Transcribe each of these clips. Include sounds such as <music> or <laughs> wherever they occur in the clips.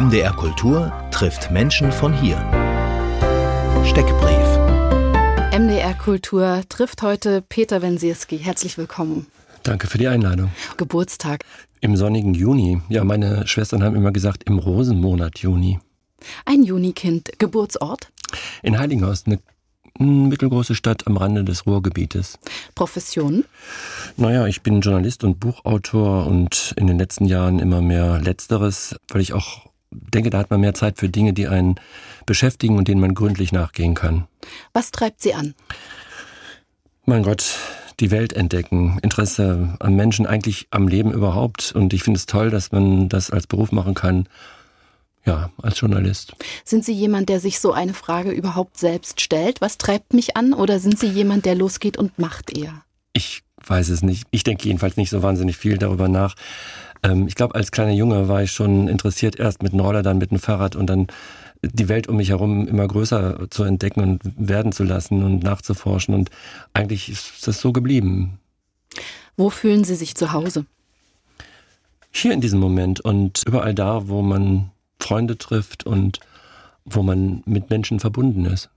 MDR Kultur trifft Menschen von hier. Steckbrief. MDR Kultur trifft heute Peter Wensierski. Herzlich willkommen. Danke für die Einladung. Geburtstag. Im sonnigen Juni. Ja, meine Schwestern haben immer gesagt, im Rosenmonat Juni. Ein Junikind. Geburtsort? In Heiligenhorst, eine mittelgroße Stadt am Rande des Ruhrgebietes. Profession? Naja, ich bin Journalist und Buchautor und in den letzten Jahren immer mehr Letzteres, weil ich auch denke, da hat man mehr Zeit für Dinge, die einen beschäftigen und denen man gründlich nachgehen kann. Was treibt Sie an? Mein Gott, die Welt entdecken, Interesse am Menschen, eigentlich am Leben überhaupt. Und ich finde es toll, dass man das als Beruf machen kann. Ja, als Journalist. Sind Sie jemand, der sich so eine Frage überhaupt selbst stellt? Was treibt mich an? Oder sind Sie jemand, der losgeht und macht eher? Ich weiß es nicht. Ich denke jedenfalls nicht so wahnsinnig viel darüber nach. Ähm, ich glaube, als kleiner Junge war ich schon interessiert, erst mit einem Roller, dann mit einem Fahrrad und dann die Welt um mich herum immer größer zu entdecken und werden zu lassen und nachzuforschen. Und eigentlich ist das so geblieben. Wo fühlen Sie sich zu Hause? Hier in diesem Moment und überall da, wo man Freunde trifft und wo man mit Menschen verbunden ist.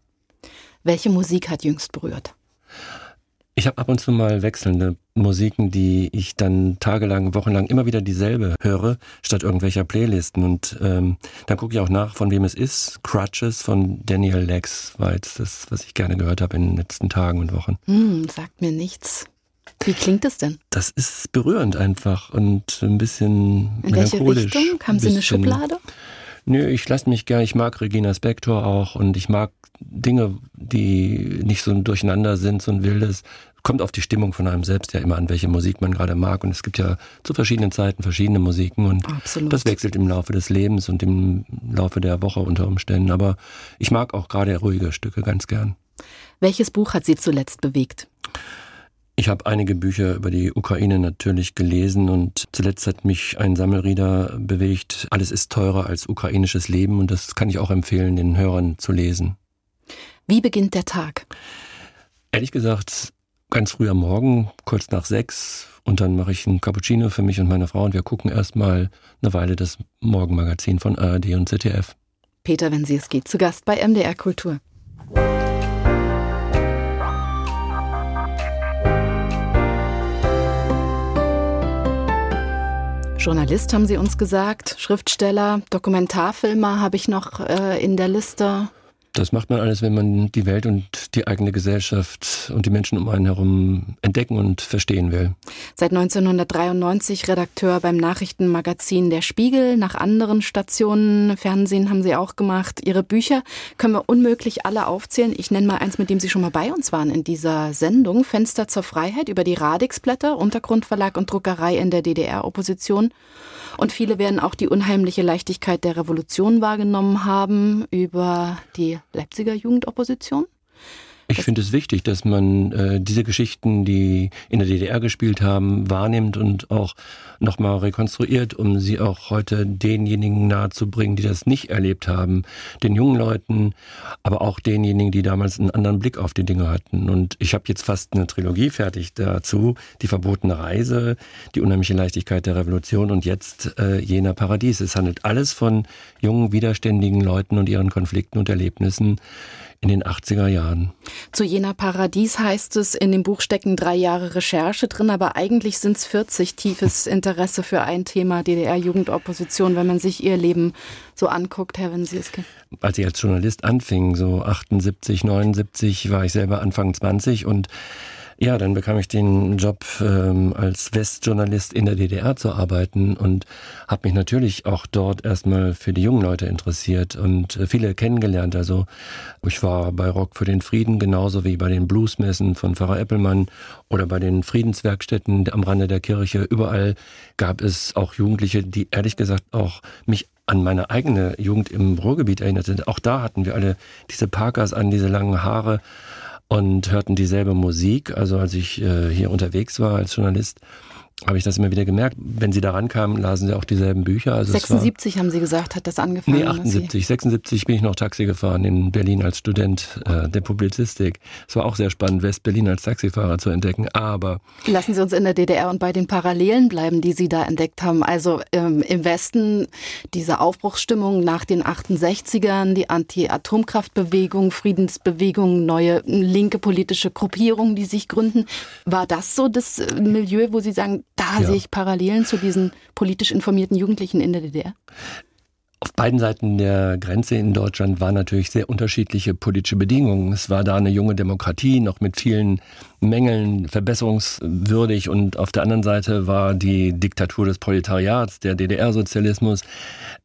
Welche Musik hat jüngst berührt? Ich habe ab und zu mal wechselnde Musiken, die ich dann tagelang, wochenlang immer wieder dieselbe höre, statt irgendwelcher Playlisten. Und ähm, dann gucke ich auch nach, von wem es ist. Crutches von Daniel Lex war jetzt das, was ich gerne gehört habe in den letzten Tagen und Wochen. Hm, sagt mir nichts. Wie klingt es denn? Das ist berührend einfach und ein bisschen In welche Richtung? Haben Sie eine Schublade? Nö, ich lasse mich gern, ich mag Regina Spektor auch und ich mag Dinge, die nicht so ein Durcheinander sind, so ein wildes. Kommt auf die Stimmung von einem selbst ja immer an, welche Musik man gerade mag. Und es gibt ja zu verschiedenen Zeiten verschiedene Musiken und Absolut. das wechselt im Laufe des Lebens und im Laufe der Woche unter Umständen. Aber ich mag auch gerade ruhige Stücke ganz gern. Welches Buch hat Sie zuletzt bewegt? Ich habe einige Bücher über die Ukraine natürlich gelesen und zuletzt hat mich ein Sammelrieder bewegt. Alles ist teurer als ukrainisches Leben und das kann ich auch empfehlen, den Hörern zu lesen. Wie beginnt der Tag? Ehrlich gesagt, ganz früh am Morgen, kurz nach sechs. Und dann mache ich einen Cappuccino für mich und meine Frau und wir gucken erstmal eine Weile das Morgenmagazin von ARD und ZDF. Peter Wensierski zu Gast bei MDR Kultur. Journalist haben Sie uns gesagt, Schriftsteller, Dokumentarfilmer habe ich noch äh, in der Liste. Das macht man alles, wenn man die Welt und die eigene Gesellschaft und die Menschen um einen herum entdecken und verstehen will. Seit 1993 Redakteur beim Nachrichtenmagazin Der Spiegel. Nach anderen Stationen, Fernsehen haben Sie auch gemacht. Ihre Bücher können wir unmöglich alle aufzählen. Ich nenne mal eins, mit dem Sie schon mal bei uns waren in dieser Sendung. Fenster zur Freiheit über die Radixblätter, Untergrundverlag und Druckerei in der DDR-Opposition. Und viele werden auch die unheimliche Leichtigkeit der Revolution wahrgenommen haben über die Leipziger Jugendopposition. Ich finde es wichtig, dass man äh, diese Geschichten, die in der DDR gespielt haben, wahrnimmt und auch nochmal rekonstruiert, um sie auch heute denjenigen nahezubringen, die das nicht erlebt haben, den jungen Leuten, aber auch denjenigen, die damals einen anderen Blick auf die Dinge hatten. Und ich habe jetzt fast eine Trilogie fertig dazu, die verbotene Reise, die unheimliche Leichtigkeit der Revolution und jetzt äh, jener Paradies. Es handelt alles von jungen, widerständigen Leuten und ihren Konflikten und Erlebnissen in den 80er Jahren. Zu jener Paradies heißt es, in dem Buch stecken drei Jahre Recherche drin, aber eigentlich sind es 40 tiefes <laughs> Interesse für ein Thema DDR-Jugendopposition, wenn man sich ihr Leben so anguckt, Herr Wensieske. Als ich als Journalist anfing, so 78, 79, war ich selber Anfang 20 und ja, dann bekam ich den Job ähm, als Westjournalist in der DDR zu arbeiten und habe mich natürlich auch dort erstmal für die jungen Leute interessiert und äh, viele kennengelernt. Also ich war bei Rock für den Frieden genauso wie bei den Bluesmessen von Pfarrer Eppelmann oder bei den Friedenswerkstätten am Rande der Kirche. Überall gab es auch Jugendliche, die ehrlich gesagt auch mich an meine eigene Jugend im Ruhrgebiet erinnerte. Auch da hatten wir alle diese Parkers an, diese langen Haare und hörten dieselbe Musik. Also als ich äh, hier unterwegs war als Journalist, habe ich das immer wieder gemerkt. Wenn sie da rankamen, lasen sie auch dieselben Bücher. Also 76 haben Sie gesagt, hat das angefangen? Nee, 78. 76 bin ich noch Taxi gefahren in Berlin als Student äh, der Publizistik. Es war auch sehr spannend, West-Berlin als Taxifahrer zu entdecken. Aber lassen Sie uns in der DDR und bei den Parallelen bleiben, die Sie da entdeckt haben. Also ähm, im Westen diese Aufbruchsstimmung nach den 68ern, die Anti-Atomkraftbewegung, Friedensbewegung, neue linke politische Gruppierungen, die sich gründen. War das so das äh, Milieu, wo Sie sagen, da ja. sehe ich Parallelen zu diesen politisch informierten Jugendlichen in der DDR? Auf beiden Seiten der Grenze in Deutschland waren natürlich sehr unterschiedliche politische Bedingungen. Es war da eine junge Demokratie, noch mit vielen Mängeln verbesserungswürdig und auf der anderen Seite war die Diktatur des Proletariats, der DDR-Sozialismus.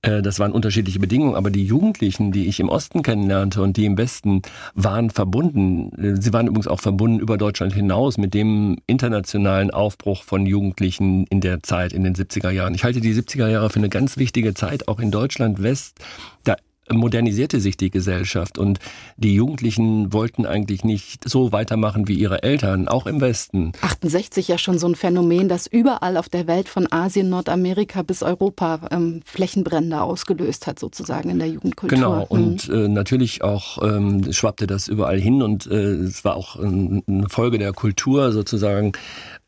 Äh, das waren unterschiedliche Bedingungen, aber die Jugendlichen, die ich im Osten kennenlernte und die im Westen waren verbunden. Sie waren übrigens auch verbunden über Deutschland hinaus mit dem internationalen Aufbruch von Jugendlichen in der Zeit, in den 70er Jahren. Ich halte die 70er Jahre für eine ganz wichtige Zeit, auch in Deutschland West. Da modernisierte sich die Gesellschaft und die Jugendlichen wollten eigentlich nicht so weitermachen wie ihre Eltern, auch im Westen. 68 ja schon so ein Phänomen, das überall auf der Welt von Asien, Nordamerika bis Europa ähm, Flächenbrände ausgelöst hat, sozusagen in der Jugendkultur. Genau, und mhm. äh, natürlich auch ähm, schwappte das überall hin und äh, es war auch äh, eine Folge der Kultur sozusagen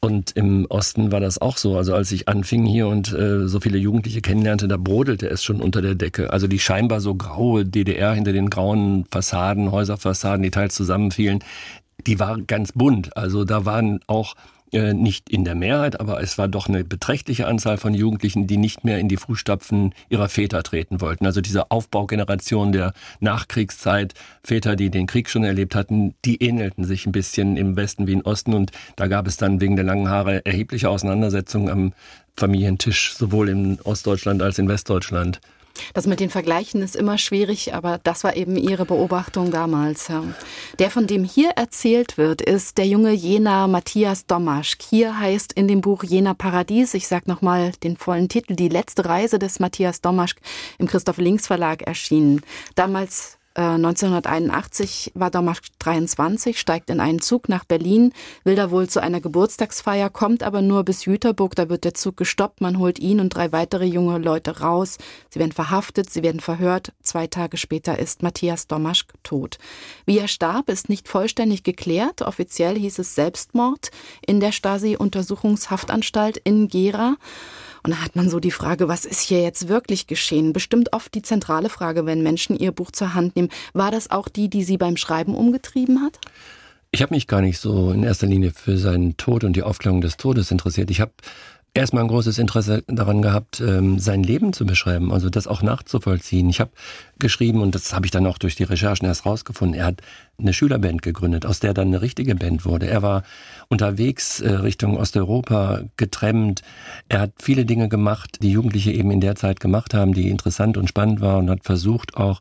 und im Osten war das auch so. Also als ich anfing hier und äh, so viele Jugendliche kennenlernte, da brodelte es schon unter der Decke. Also die scheinbar so graue DDR hinter den grauen Fassaden, Häuserfassaden, die teils zusammenfielen, die war ganz bunt. Also da waren auch nicht in der Mehrheit, aber es war doch eine beträchtliche Anzahl von Jugendlichen, die nicht mehr in die Fußstapfen ihrer Väter treten wollten. Also diese Aufbaugeneration der Nachkriegszeit, Väter, die den Krieg schon erlebt hatten, die ähnelten sich ein bisschen im Westen wie im Osten und da gab es dann wegen der langen Haare erhebliche Auseinandersetzungen am Familientisch, sowohl in Ostdeutschland als in Westdeutschland. Das mit den Vergleichen ist immer schwierig, aber das war eben Ihre Beobachtung damals. Der, von dem hier erzählt wird, ist der junge Jena Matthias Domaschk. Hier heißt in dem Buch Jena Paradies, ich sage nochmal den vollen Titel, die letzte Reise des Matthias Domaschk im Christoph Links Verlag erschienen. Damals 1981 äh, war Domasch 23, steigt in einen Zug nach Berlin, will da wohl zu einer Geburtstagsfeier, kommt aber nur bis Jüterburg, da wird der Zug gestoppt, man holt ihn und drei weitere junge Leute raus, sie werden verhaftet, sie werden verhört, zwei Tage später ist Matthias Domaschk tot. Wie er starb, ist nicht vollständig geklärt, offiziell hieß es Selbstmord in der Stasi-Untersuchungshaftanstalt in Gera. Und da hat man so die Frage, was ist hier jetzt wirklich geschehen? Bestimmt oft die zentrale Frage, wenn Menschen ihr Buch zur Hand nehmen. War das auch die, die Sie beim Schreiben umgetrieben hat? Ich habe mich gar nicht so in erster Linie für seinen Tod und die Aufklärung des Todes interessiert. Ich habe erstmal ein großes Interesse daran gehabt, ähm, sein Leben zu beschreiben, also das auch nachzuvollziehen. Ich habe geschrieben, und das habe ich dann auch durch die Recherchen erst rausgefunden, er hat eine Schülerband gegründet, aus der dann eine richtige Band wurde. Er war unterwegs äh, Richtung Osteuropa getrennt. Er hat viele Dinge gemacht, die Jugendliche eben in der Zeit gemacht haben, die interessant und spannend waren und hat versucht auch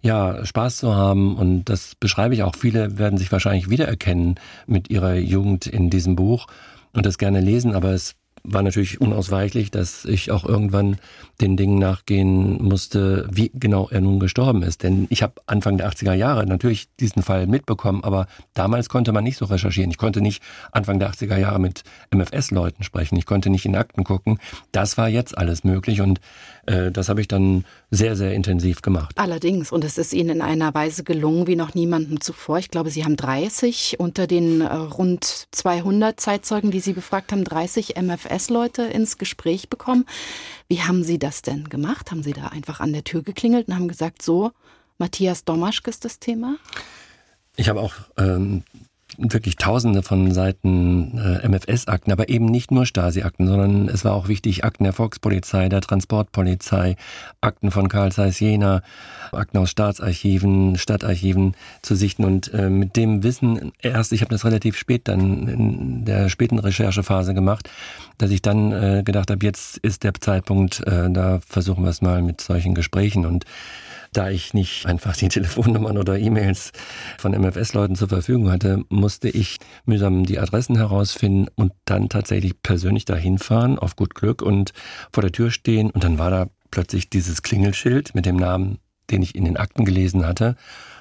ja, Spaß zu haben. Und das beschreibe ich auch. Viele werden sich wahrscheinlich wiedererkennen mit ihrer Jugend in diesem Buch und das gerne lesen, aber es war natürlich unausweichlich, dass ich auch irgendwann den Dingen nachgehen musste, wie genau er nun gestorben ist. Denn ich habe Anfang der 80er Jahre natürlich diesen Fall mitbekommen, aber damals konnte man nicht so recherchieren. Ich konnte nicht Anfang der 80er Jahre mit MFS-Leuten sprechen. Ich konnte nicht in Akten gucken. Das war jetzt alles möglich und das habe ich dann sehr, sehr intensiv gemacht. Allerdings, und es ist Ihnen in einer Weise gelungen wie noch niemandem zuvor. Ich glaube, Sie haben 30 unter den äh, rund 200 Zeitzeugen, die Sie befragt haben, 30 MFS-Leute ins Gespräch bekommen. Wie haben Sie das denn gemacht? Haben Sie da einfach an der Tür geklingelt und haben gesagt, so, Matthias Domaschke ist das Thema? Ich habe auch ähm, wirklich tausende von Seiten äh, MFS-Akten, aber eben nicht nur Stasi-Akten, sondern es war auch wichtig, Akten der Volkspolizei, der Transportpolizei, Akten von Karl Zeiss Jena, Akten aus Staatsarchiven, Stadtarchiven zu sichten. Und äh, mit dem Wissen erst, ich habe das relativ spät dann in der späten Recherchephase gemacht, dass ich dann äh, gedacht habe, jetzt ist der Zeitpunkt, äh, da versuchen wir es mal mit solchen Gesprächen. Und da ich nicht einfach die <laughs> Telefonnummern oder E-Mails von MFS-Leuten zur Verfügung hatte, musste ich mühsam die Adressen herausfinden und dann tatsächlich persönlich dahin fahren, auf gut Glück und vor der Tür stehen. Und dann war da plötzlich dieses Klingelschild mit dem Namen, den ich in den Akten gelesen hatte.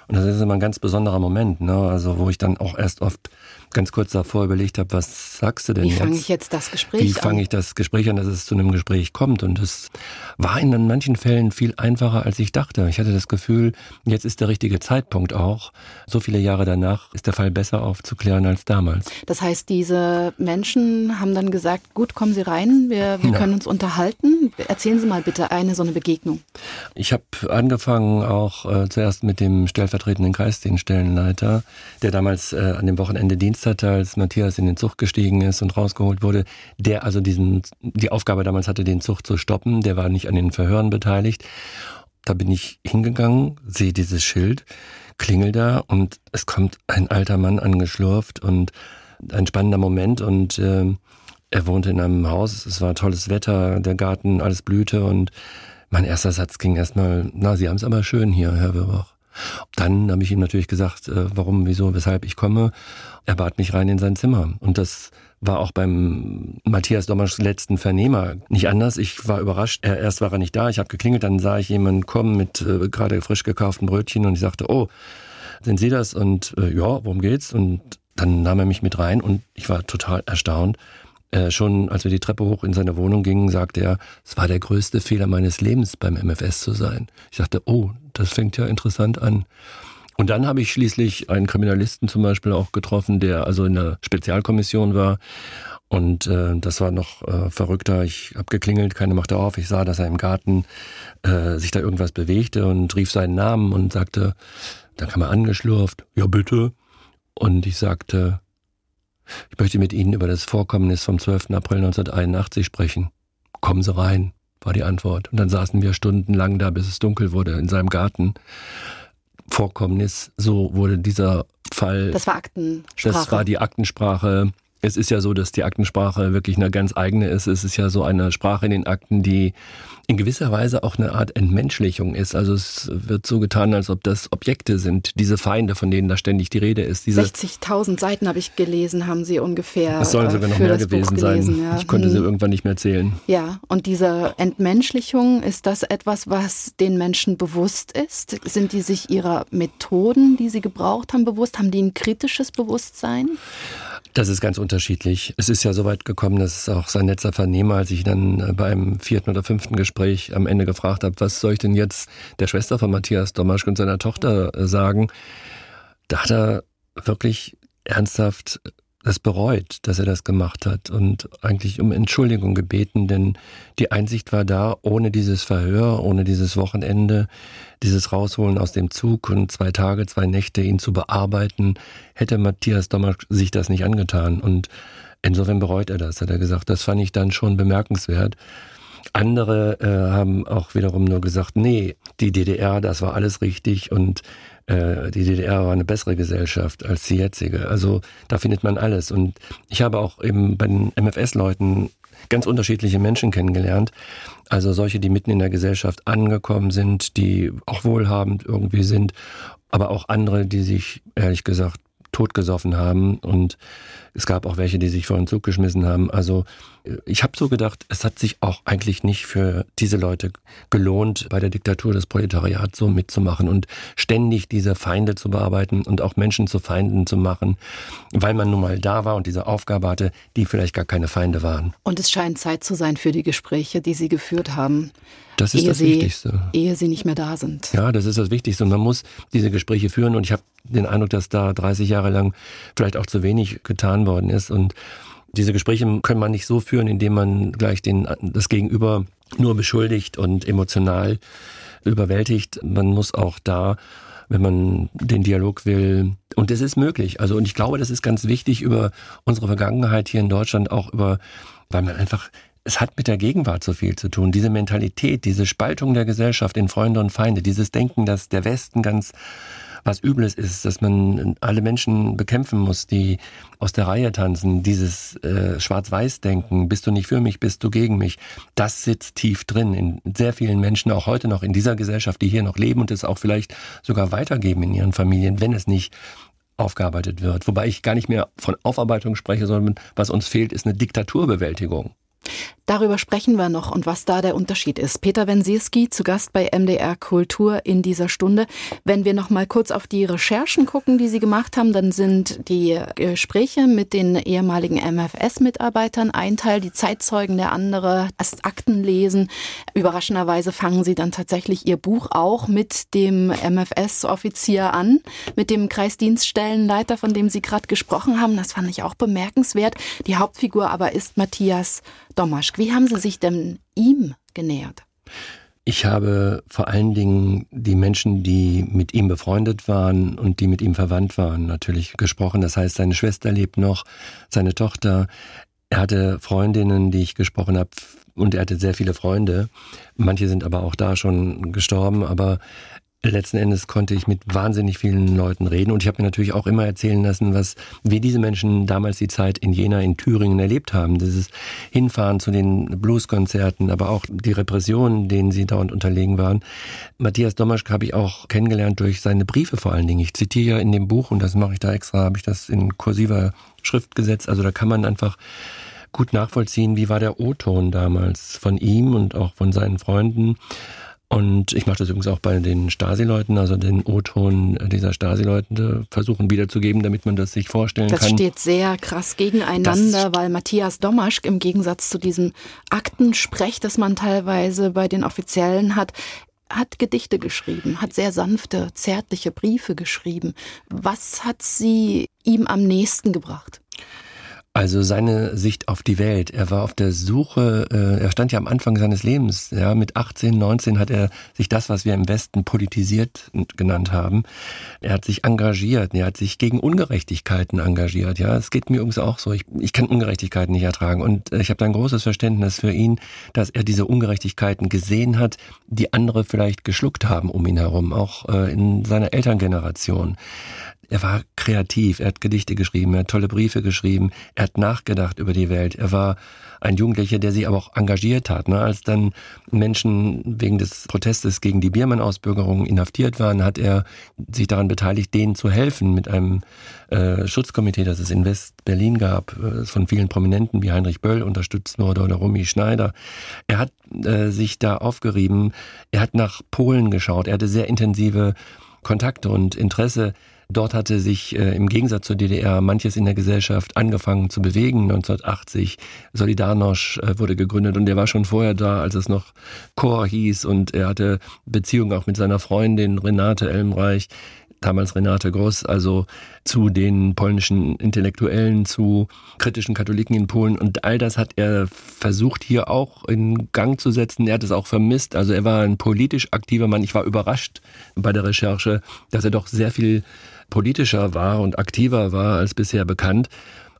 Und das ist immer ein ganz besonderer Moment, ne? Also wo ich dann auch erst oft ganz kurz davor überlegt habe, was sagst du denn Wie jetzt? fange ich jetzt das Gespräch Wie an? fange ich das Gespräch an, dass es zu einem Gespräch kommt? Und es war in manchen Fällen viel einfacher, als ich dachte. Ich hatte das Gefühl, jetzt ist der richtige Zeitpunkt auch. So viele Jahre danach ist der Fall besser aufzuklären als damals. Das heißt, diese Menschen haben dann gesagt, gut, kommen Sie rein, wir, wir Ja. können uns unterhalten. Erzählen Sie mal bitte eine so eine Begegnung. Ich habe angefangen auch äh, zuerst mit dem stellvertretenden Kreisdienststellenleiter, der damals äh, an dem Wochenende Dienst hatte, als Matthias in den Zug gestiegen ist und rausgeholt wurde, der also diesen die Aufgabe damals hatte, den Zug zu stoppen. Der war nicht an den Verhören beteiligt. Da bin ich hingegangen, sehe dieses Schild, klingel da und es kommt ein alter Mann angeschlurft und ein spannender Moment und ähm, er wohnte in einem Haus, es war tolles Wetter, der Garten, alles blühte und mein erster Satz ging erstmal, na, Sie haben es aber schön hier, Herr Wirbach. Dann habe ich ihm natürlich gesagt, äh, warum, wieso, weshalb ich komme. Er bat mich rein in sein Zimmer. Und das war auch beim Matthias Dommerschs letzten Vernehmer nicht anders. Ich war überrascht. Er, erst war er nicht da. Ich habe geklingelt, dann sah ich jemanden kommen mit äh, gerade frisch gekauften Brötchen und ich sagte, oh, sind Sie das? Und äh, ja, worum geht's? Und dann nahm er mich mit rein und ich war total erstaunt. Äh, schon als wir die Treppe hoch in seine Wohnung gingen, sagte er, es war der größte Fehler meines Lebens, beim MFS zu sein. Ich dachte, oh, das fängt ja interessant an. Und dann habe ich schließlich einen Kriminalisten zum Beispiel auch getroffen, der also in der Spezialkommission war. Und äh, das war noch äh, verrückter. Ich habe geklingelt, keine machte auf. Ich sah, dass er im Garten äh, sich da irgendwas bewegte und rief seinen Namen und sagte, dann kam er angeschlurft, ja bitte. Und ich sagte, ich möchte mit Ihnen über das Vorkommnis vom 12. April 1981 sprechen. Kommen Sie rein, war die Antwort. Und dann saßen wir stundenlang da, bis es dunkel wurde, in seinem Garten. Vorkommnis, so wurde dieser Fall. Das war Aktensprache. Das war die Aktensprache. Es ist ja so, dass die Aktensprache wirklich eine ganz eigene ist. Es ist ja so eine Sprache in den Akten, die in gewisser Weise auch eine Art Entmenschlichung ist. Also es wird so getan, als ob das Objekte sind, diese Feinde, von denen da ständig die Rede ist. Diese 60.000 Seiten habe ich gelesen, haben Sie ungefähr. es sollen äh, sogar noch für mehr gewesen sein. gelesen, ja. Ich konnte sie Hm. irgendwann nicht mehr zählen. Ja, und diese Entmenschlichung, ist das etwas, was den Menschen bewusst ist? Sind die sich ihrer Methoden, die sie gebraucht haben, bewusst? Haben die ein kritisches Bewusstsein? Das ist ganz unterschiedlich. Es ist ja so weit gekommen, dass auch sein letzter Vernehmer, als ich dann äh, beim vierten oder fünften Gespräch am Ende gefragt habe, was soll ich denn jetzt der Schwester von Matthias Domaschk und seiner Tochter äh, sagen, da hat er wirklich ernsthaft das bereut, dass er das gemacht hat und eigentlich um Entschuldigung gebeten, denn die Einsicht war da, ohne dieses Verhör, ohne dieses Wochenende, dieses Rausholen aus dem Zug und zwei Tage, zwei Nächte ihn zu bearbeiten, hätte Matthias Dommer sich das nicht angetan. Und insofern bereut er das, hat er gesagt. Das fand ich dann schon bemerkenswert. Andere äh, haben auch wiederum nur gesagt, nee, die DDR, das war alles richtig und äh, die DDR war eine bessere Gesellschaft als die jetzige. Also da findet man alles. Und ich habe auch eben bei den MFS-Leuten ganz unterschiedliche Menschen kennengelernt. Also solche, die mitten in der Gesellschaft angekommen sind, die auch wohlhabend irgendwie sind, aber auch andere, die sich ehrlich gesagt totgesoffen haben und es gab auch welche, die sich vor den Zug geschmissen haben. Also ich habe so gedacht, es hat sich auch eigentlich nicht für diese Leute gelohnt, bei der Diktatur des Proletariats so mitzumachen und ständig diese Feinde zu bearbeiten und auch Menschen zu Feinden zu machen, weil man nun mal da war und diese Aufgabe hatte, die vielleicht gar keine Feinde waren. Und es scheint Zeit zu sein für die Gespräche, die Sie geführt haben. Das ist ehe das sie, Wichtigste. Ehe Sie nicht mehr da sind. Ja, das ist das Wichtigste. Und man muss diese Gespräche führen. Und ich habe den Eindruck, dass da 30 Jahre lang vielleicht auch zu wenig getan worden ist. Und diese Gespräche können man nicht so führen, indem man gleich den, das Gegenüber nur beschuldigt und emotional überwältigt. Man muss auch da, wenn man den Dialog will, und das ist möglich. Also, und ich glaube, das ist ganz wichtig über unsere Vergangenheit hier in Deutschland auch über, weil man einfach es hat mit der Gegenwart so viel zu tun. Diese Mentalität, diese Spaltung der Gesellschaft in Freunde und Feinde, dieses Denken, dass der Westen ganz was Übles ist, dass man alle Menschen bekämpfen muss, die aus der Reihe tanzen, dieses äh, Schwarz-Weiß-Denken, bist du nicht für mich, bist du gegen mich, das sitzt tief drin in sehr vielen Menschen, auch heute noch in dieser Gesellschaft, die hier noch leben und es auch vielleicht sogar weitergeben in ihren Familien, wenn es nicht aufgearbeitet wird. Wobei ich gar nicht mehr von Aufarbeitung spreche, sondern was uns fehlt, ist eine Diktaturbewältigung. Darüber sprechen wir noch und was da der Unterschied ist. Peter Wensierski zu Gast bei MDR Kultur in dieser Stunde. Wenn wir noch mal kurz auf die Recherchen gucken, die Sie gemacht haben, dann sind die Gespräche mit den ehemaligen MFS-Mitarbeitern ein Teil, die Zeitzeugen der andere, erst Akten lesen. Überraschenderweise fangen Sie dann tatsächlich Ihr Buch auch mit dem MFS-Offizier an, mit dem Kreisdienststellenleiter, von dem Sie gerade gesprochen haben. Das fand ich auch bemerkenswert. Die Hauptfigur aber ist Matthias Domaschk. Wie haben Sie sich denn ihm genähert? Ich habe vor allen Dingen die Menschen, die mit ihm befreundet waren und die mit ihm verwandt waren, natürlich gesprochen. Das heißt, seine Schwester lebt noch, seine Tochter. Er hatte Freundinnen, die ich gesprochen habe, und er hatte sehr viele Freunde. Manche sind aber auch da schon gestorben, aber letzten Endes konnte ich mit wahnsinnig vielen Leuten reden und ich habe mir natürlich auch immer erzählen lassen, was wie diese Menschen damals die Zeit in Jena in Thüringen erlebt haben. Dieses Hinfahren zu den Blueskonzerten, aber auch die Repressionen, denen sie dauernd unterlegen waren. Matthias Domaschk habe ich auch kennengelernt durch seine Briefe vor allen Dingen. Ich zitiere ja in dem Buch und das mache ich da extra, habe ich das in kursiver Schrift gesetzt. Also da kann man einfach gut nachvollziehen, wie war der O-Ton damals von ihm und auch von seinen Freunden. Und ich mache das übrigens auch bei den Stasi-Leuten, also den O-Ton dieser Stasi-Leute versuchen wiederzugeben, damit man das sich vorstellen das kann. Das steht sehr krass gegeneinander, das weil Matthias Domaschk im Gegensatz zu diesem Aktensprech, das man teilweise bei den Offiziellen hat, hat Gedichte geschrieben, hat sehr sanfte, zärtliche Briefe geschrieben. Was hat sie ihm am nächsten gebracht? Also seine Sicht auf die Welt. Er war auf der Suche, äh, er stand ja am Anfang seines Lebens. Ja, mit 18, 19 hat er sich das, was wir im Westen politisiert genannt haben. Er hat sich engagiert, er hat sich gegen Ungerechtigkeiten engagiert. Ja, es geht mir übrigens auch so. Ich, ich kann Ungerechtigkeiten nicht ertragen. Und äh, ich habe da ein großes Verständnis für ihn, dass er diese Ungerechtigkeiten gesehen hat, die andere vielleicht geschluckt haben um ihn herum, auch äh, in seiner Elterngeneration. Er war kreativ, er hat Gedichte geschrieben, er hat tolle Briefe geschrieben, er hat nachgedacht über die Welt. Er war ein Jugendlicher, der sich aber auch engagiert hat. Ne? Als dann Menschen wegen des Protestes gegen die Biermann-Ausbürgerung inhaftiert waren, hat er sich daran beteiligt, denen zu helfen mit einem äh, Schutzkomitee, das es in West-Berlin gab, äh, von vielen Prominenten wie Heinrich Böll unterstützt wurde oder Romy Schneider. Er hat äh, sich da aufgerieben, er hat nach Polen geschaut, er hatte sehr intensive Kontakte und Interesse Dort hatte sich äh, im Gegensatz zur DDR manches in der Gesellschaft angefangen zu bewegen. 1980 Solidarność äh, wurde gegründet und er war schon vorher da, als es noch Chor hieß und er hatte Beziehungen auch mit seiner Freundin Renate Elmreich damals Renate Gross, also zu den polnischen Intellektuellen, zu kritischen Katholiken in Polen. Und all das hat er versucht hier auch in Gang zu setzen. Er hat es auch vermisst. Also er war ein politisch aktiver Mann. Ich war überrascht bei der Recherche, dass er doch sehr viel politischer war und aktiver war als bisher bekannt.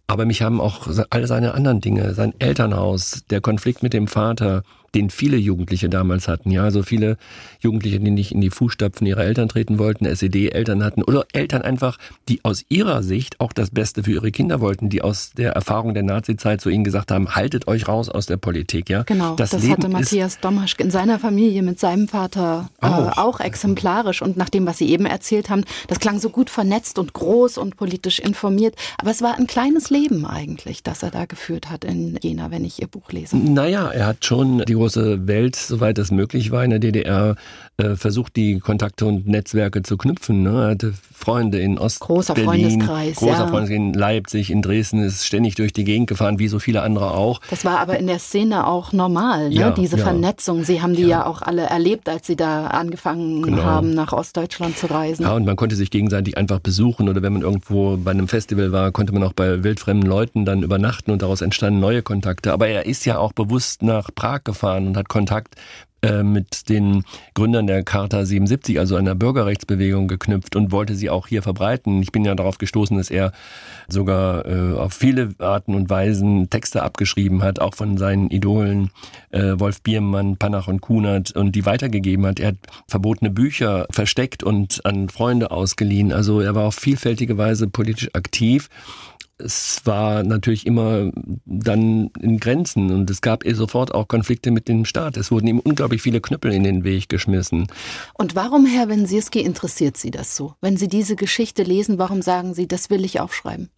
Aber mich haben auch all seine anderen Dinge, sein Elternhaus, der Konflikt mit dem Vater, den viele Jugendliche damals hatten. Ja, also viele Jugendliche, die nicht in die Fußstapfen ihrer Eltern treten wollten, SED-Eltern hatten oder Eltern einfach, die aus ihrer Sicht auch das Beste für ihre Kinder wollten, die aus der Erfahrung der Nazizeit zu ihnen gesagt haben, haltet euch raus aus der Politik. Ja, genau. Das, das hatte Matthias Domaschk in seiner Familie mit seinem Vater äh, auch. auch exemplarisch. Und nach dem, was Sie eben erzählt haben, das klang so gut vernetzt und groß und politisch informiert. Aber es war ein kleines Leben eigentlich, das er da geführt hat in Jena, wenn ich Ihr Buch lese. Naja, er hat schon die große Welt, soweit es möglich war in der DDR, äh, versucht, die Kontakte und Netzwerke zu knüpfen. Ne? Er hatte Freunde in Ost großer Berlin, Freundeskreis, großer ja. Freundeskreis in Leipzig, in Dresden, ist ständig durch die Gegend gefahren, wie so viele andere auch. Das war aber in der Szene auch normal, ne? Ja, diese ja. Vernetzung. Sie haben die ja. auch alle erlebt, als Sie da angefangen Genau. haben, nach Ostdeutschland zu reisen. Ja, und man konnte sich gegenseitig einfach besuchen oder wenn man irgendwo bei einem Festival war, konnte man auch bei wildfremden Leuten dann übernachten und daraus entstanden neue Kontakte. Aber er ist ja auch bewusst nach Prag gefahren und hat Kontakt äh, mit den Gründern der Charta 77, also einer Bürgerrechtsbewegung, geknüpft und wollte sie auch hier verbreiten. Ich bin ja darauf gestoßen, dass er sogar äh, auf viele Arten und Weisen Texte abgeschrieben hat, auch von seinen Idolen äh, Wolf Biermann, Panach und Kunert und die weitergegeben hat. Er hat verbotene Bücher versteckt und an Freunde ausgeliehen. Also er war auf vielfältige Weise politisch aktiv es war natürlich immer dann in Grenzen und es gab eh sofort auch Konflikte mit dem Staat. Es wurden ihm unglaublich viele Knüppel in den Weg geschmissen. Und warum, Herr Wensierski, interessiert Sie das so? Wenn Sie diese Geschichte lesen, warum sagen Sie, das will ich aufschreiben?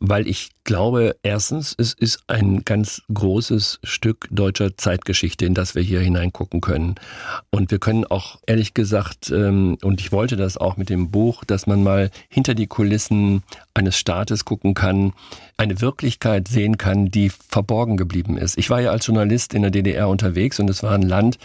Weil ich glaube, erstens, es ist ein ganz großes Stück deutscher Zeitgeschichte, in das wir hier hineingucken können. Und wir können auch, ehrlich gesagt, ähm, und ich wollte das auch mit dem Buch, dass man mal hinter die Kulissen eines Staates gucken kann, eine Wirklichkeit sehen kann, die verborgen geblieben ist. Ich war ja als Journalist in der DDR unterwegs und es war ein Land,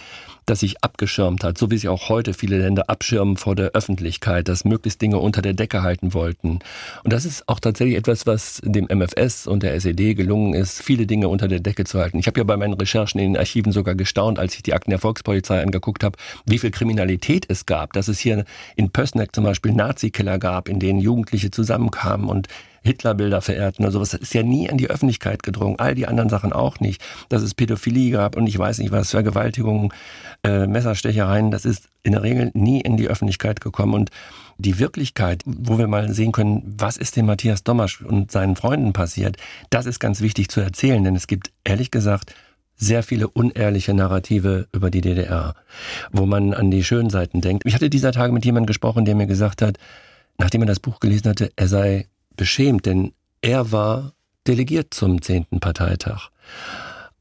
das sich abgeschirmt hat, so wie sich auch heute viele Länder abschirmen vor der Öffentlichkeit, dass möglichst Dinge unter der Decke halten wollten. Und das ist auch tatsächlich etwas, was dem MFS und der SED gelungen ist, viele Dinge unter der Decke zu halten. Ich habe ja bei meinen Recherchen in den Archiven sogar gestaunt, als ich die Akten der Volkspolizei angeguckt habe, wie viel Kriminalität es gab, dass es hier in Pößneck zum Beispiel Nazi-Killer gab, in denen Jugendliche zusammenkamen und Hitlerbilder verehrten oder sowas. Das ist ja nie an die Öffentlichkeit gedrungen. All die anderen Sachen auch nicht. Dass es Pädophilie gab und ich weiß nicht was, Vergewaltigungen, äh, Messerstechereien, das ist in der Regel nie in die Öffentlichkeit gekommen. Und die Wirklichkeit, wo wir mal sehen können, was ist dem Matthias Dommasch und seinen Freunden passiert, das ist ganz wichtig zu erzählen, denn es gibt ehrlich gesagt sehr viele unehrliche Narrative über die DDR, wo man an die schönen Seiten denkt. Ich hatte dieser Tage mit jemandem gesprochen, der mir gesagt hat, nachdem er das Buch gelesen hatte, er sei beschämt, denn er war delegiert zum 10. Parteitag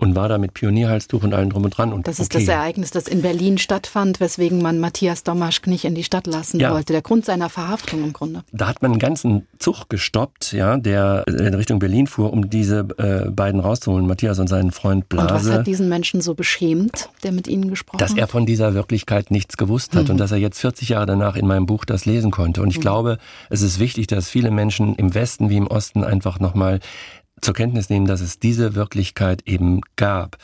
und war da mit Pionierhalstuch und allem drum und dran. Und das ist okay. das Ereignis, das in Berlin stattfand, weswegen man Matthias Domaschk nicht in die Stadt lassen ja. wollte. Der Grund seiner Verhaftung im Grunde. Da hat man einen ganzen Zug gestoppt, ja, der in Richtung Berlin fuhr, um diese äh, beiden rauszuholen, Matthias und seinen Freund Blase. Und was hat diesen Menschen so beschämt, der mit Ihnen gesprochen hat? Dass er von dieser Wirklichkeit nichts gewusst hat mhm. und dass er jetzt 40 Jahre danach in meinem Buch das lesen konnte. Und ich mhm. glaube, es ist wichtig, dass viele Menschen im Westen wie im Osten einfach nochmal zur Kenntnis nehmen, dass es diese Wirklichkeit eben gab.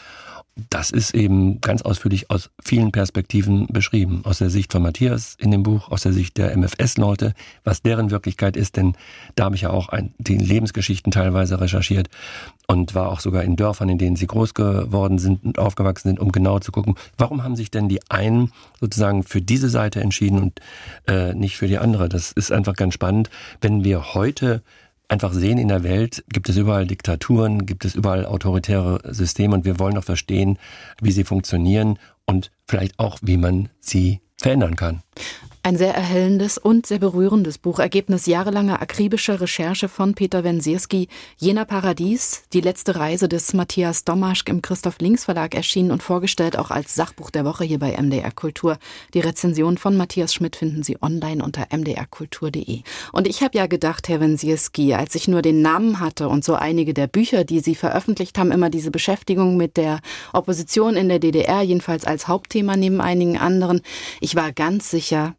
Das ist eben ganz ausführlich aus vielen Perspektiven beschrieben. Aus der Sicht von Matthias in dem Buch, aus der Sicht der MFS-Leute, was deren Wirklichkeit ist, denn da habe ich ja auch ein, die Lebensgeschichten teilweise recherchiert und war auch sogar in Dörfern, in denen sie groß geworden sind und aufgewachsen sind, um genau zu gucken, warum haben sich denn die einen sozusagen für diese Seite entschieden und äh, nicht für die andere. Das ist einfach ganz spannend, wenn wir heute einfach sehen in der Welt, gibt es überall Diktaturen, gibt es überall autoritäre Systeme und wir wollen doch verstehen, wie sie funktionieren und vielleicht auch, wie man sie verändern kann. Ein sehr erhellendes und sehr berührendes Buch, Ergebnis jahrelanger akribischer Recherche von Peter Wensierski. Jener Paradies, die letzte Reise des Matthias Domaschk im Christoph Links Verlag erschienen und vorgestellt auch als Sachbuch der Woche hier bei MDR Kultur. Die Rezension von Matthias Schmidt finden Sie online unter mdrkultur.de. Und ich habe ja gedacht, Herr Wensierski, als ich nur den Namen hatte und so einige der Bücher, die Sie veröffentlicht haben, immer diese Beschäftigung mit der Opposition in der DDR, jedenfalls als Hauptthema neben einigen anderen, ich war ganz sicher,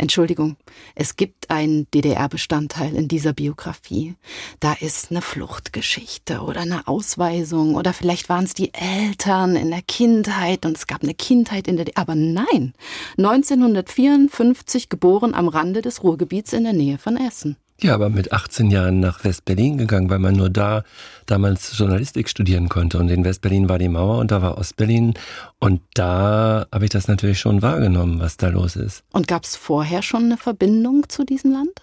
Entschuldigung, es gibt einen DDR-Bestandteil in dieser Biografie. Da ist eine Fluchtgeschichte oder eine Ausweisung oder vielleicht waren es die Eltern in der Kindheit und es gab eine Kindheit in der DDR. Aber nein, 1954 geboren am Rande des Ruhrgebiets in der Nähe von Essen. Ja, aber mit 18 Jahren nach West-Berlin gegangen, weil man nur da damals Journalistik studieren konnte. Und in West-Berlin war die Mauer und da war Ost-Berlin. Und da habe ich das natürlich schon wahrgenommen, was da los ist. Und gab es vorher schon eine Verbindung zu diesem Land?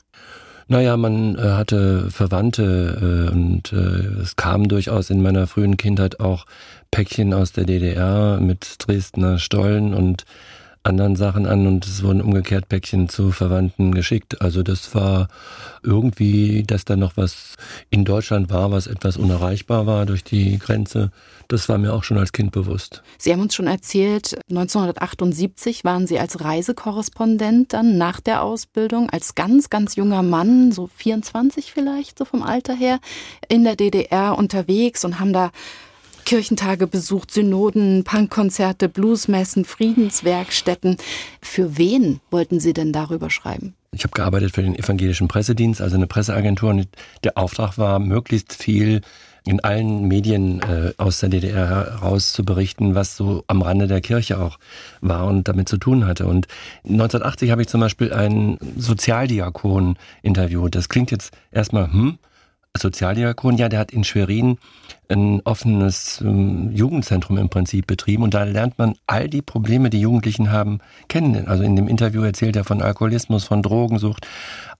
Naja, man äh, hatte Verwandte äh, und äh, es kamen durchaus in meiner frühen Kindheit auch Päckchen aus der DDR mit Dresdner Stollen und anderen Sachen an und es wurden umgekehrt Päckchen zu Verwandten geschickt. Also das war irgendwie, dass da noch was in Deutschland war, was etwas unerreichbar war durch die Grenze. Das war mir auch schon als Kind bewusst. Sie haben uns schon erzählt, 1978 waren Sie als Reisekorrespondent dann nach der Ausbildung als ganz, ganz junger Mann, so 24 vielleicht, so vom Alter her, in der DDR unterwegs und haben da Kirchentage besucht, Synoden, Punkkonzerte, Bluesmessen, Friedenswerkstätten. Für wen wollten Sie denn darüber schreiben? Ich habe gearbeitet für den evangelischen Pressedienst, also eine Presseagentur. Und der Auftrag war, möglichst viel in allen Medien äh, aus der DDR heraus zu berichten, was so am Rande der Kirche auch war und damit zu tun hatte. Und 1980 habe ich zum Beispiel einen Sozialdiakon interviewt. Das klingt jetzt erstmal, hm, Sozialdiakon, ja, der hat in Schwerin ein offenes ähm, Jugendzentrum im Prinzip betrieben und da lernt man all die Probleme, die Jugendlichen haben, kennen. Also in dem Interview erzählt er von Alkoholismus, von Drogensucht,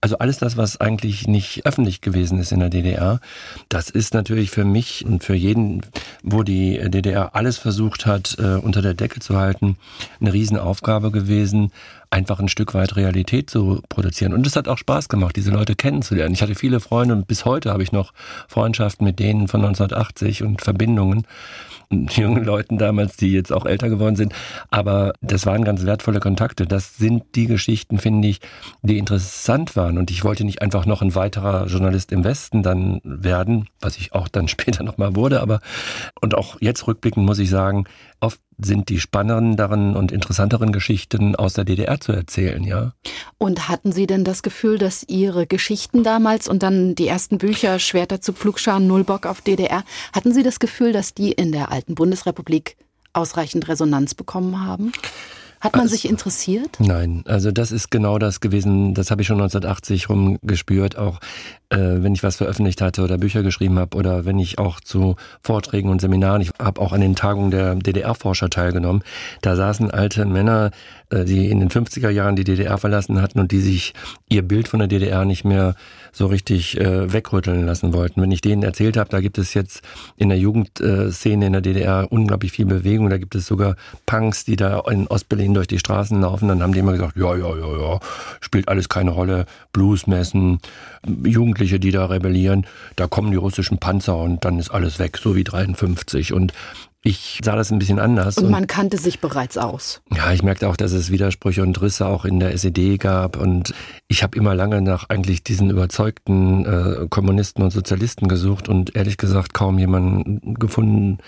also alles das, was eigentlich nicht öffentlich gewesen ist in der DDR. Das ist natürlich für mich und für jeden, wo die DDR alles versucht hat, äh, unter der Decke zu halten, eine Riesenaufgabe gewesen, einfach ein Stück weit Realität zu produzieren. Und es hat auch Spaß gemacht, diese Leute kennenzulernen. Ich hatte viele Freunde und bis heute habe ich noch Freundschaften mit denen von 1980 und Verbindungen jungen Leuten damals, die jetzt auch älter geworden sind. Aber das waren ganz wertvolle Kontakte. Das sind die Geschichten, finde ich, die interessant waren. Und ich wollte nicht einfach noch ein weiterer Journalist im Westen dann werden, was ich auch dann <laughs> später nochmal wurde. Aber, und auch jetzt rückblickend muss ich sagen, oft sind die spannenderen und interessanteren Geschichten aus der DDR zu erzählen, ja. Und hatten Sie denn das Gefühl, dass Ihre Geschichten damals und dann die ersten Bücher Schwerter zu Pflugscharen, Nullbock auf DDR, hatten Sie das Gefühl, dass die in der alten Bundesrepublik ausreichend Resonanz bekommen haben? Hat man also, sich interessiert? Nein, also das ist genau das gewesen, das habe ich schon 1980 rumgespürt, auch äh, wenn ich was veröffentlicht hatte oder Bücher geschrieben habe oder wenn ich auch zu Vorträgen und Seminaren, ich habe auch an den Tagungen der DDR-Forscher teilgenommen, da saßen alte Männer, äh, die in den 50er Jahren die DDR verlassen hatten und die sich ihr Bild von der DDR nicht mehr so richtig äh, wegrütteln lassen wollten. Wenn ich denen erzählt habe, da gibt es jetzt in der Jugendszene in der DDR unglaublich viel Bewegung, da gibt es sogar Punks, die da in Ostberlin durch die Straßen laufen, dann haben die immer gesagt, ja, ja, ja, ja, spielt alles keine Rolle, Bluesmessen, Jugendliche, die da rebellieren, da kommen die russischen Panzer und dann ist alles weg, so wie 53 und ich sah das ein bisschen anders. Und man kannte sich bereits aus. Ja, ich merkte auch, dass es Widersprüche und Risse auch in der SED gab. Und ich habe immer lange nach eigentlich diesen überzeugten äh, Kommunisten und Sozialisten gesucht und ehrlich gesagt kaum jemanden gefunden.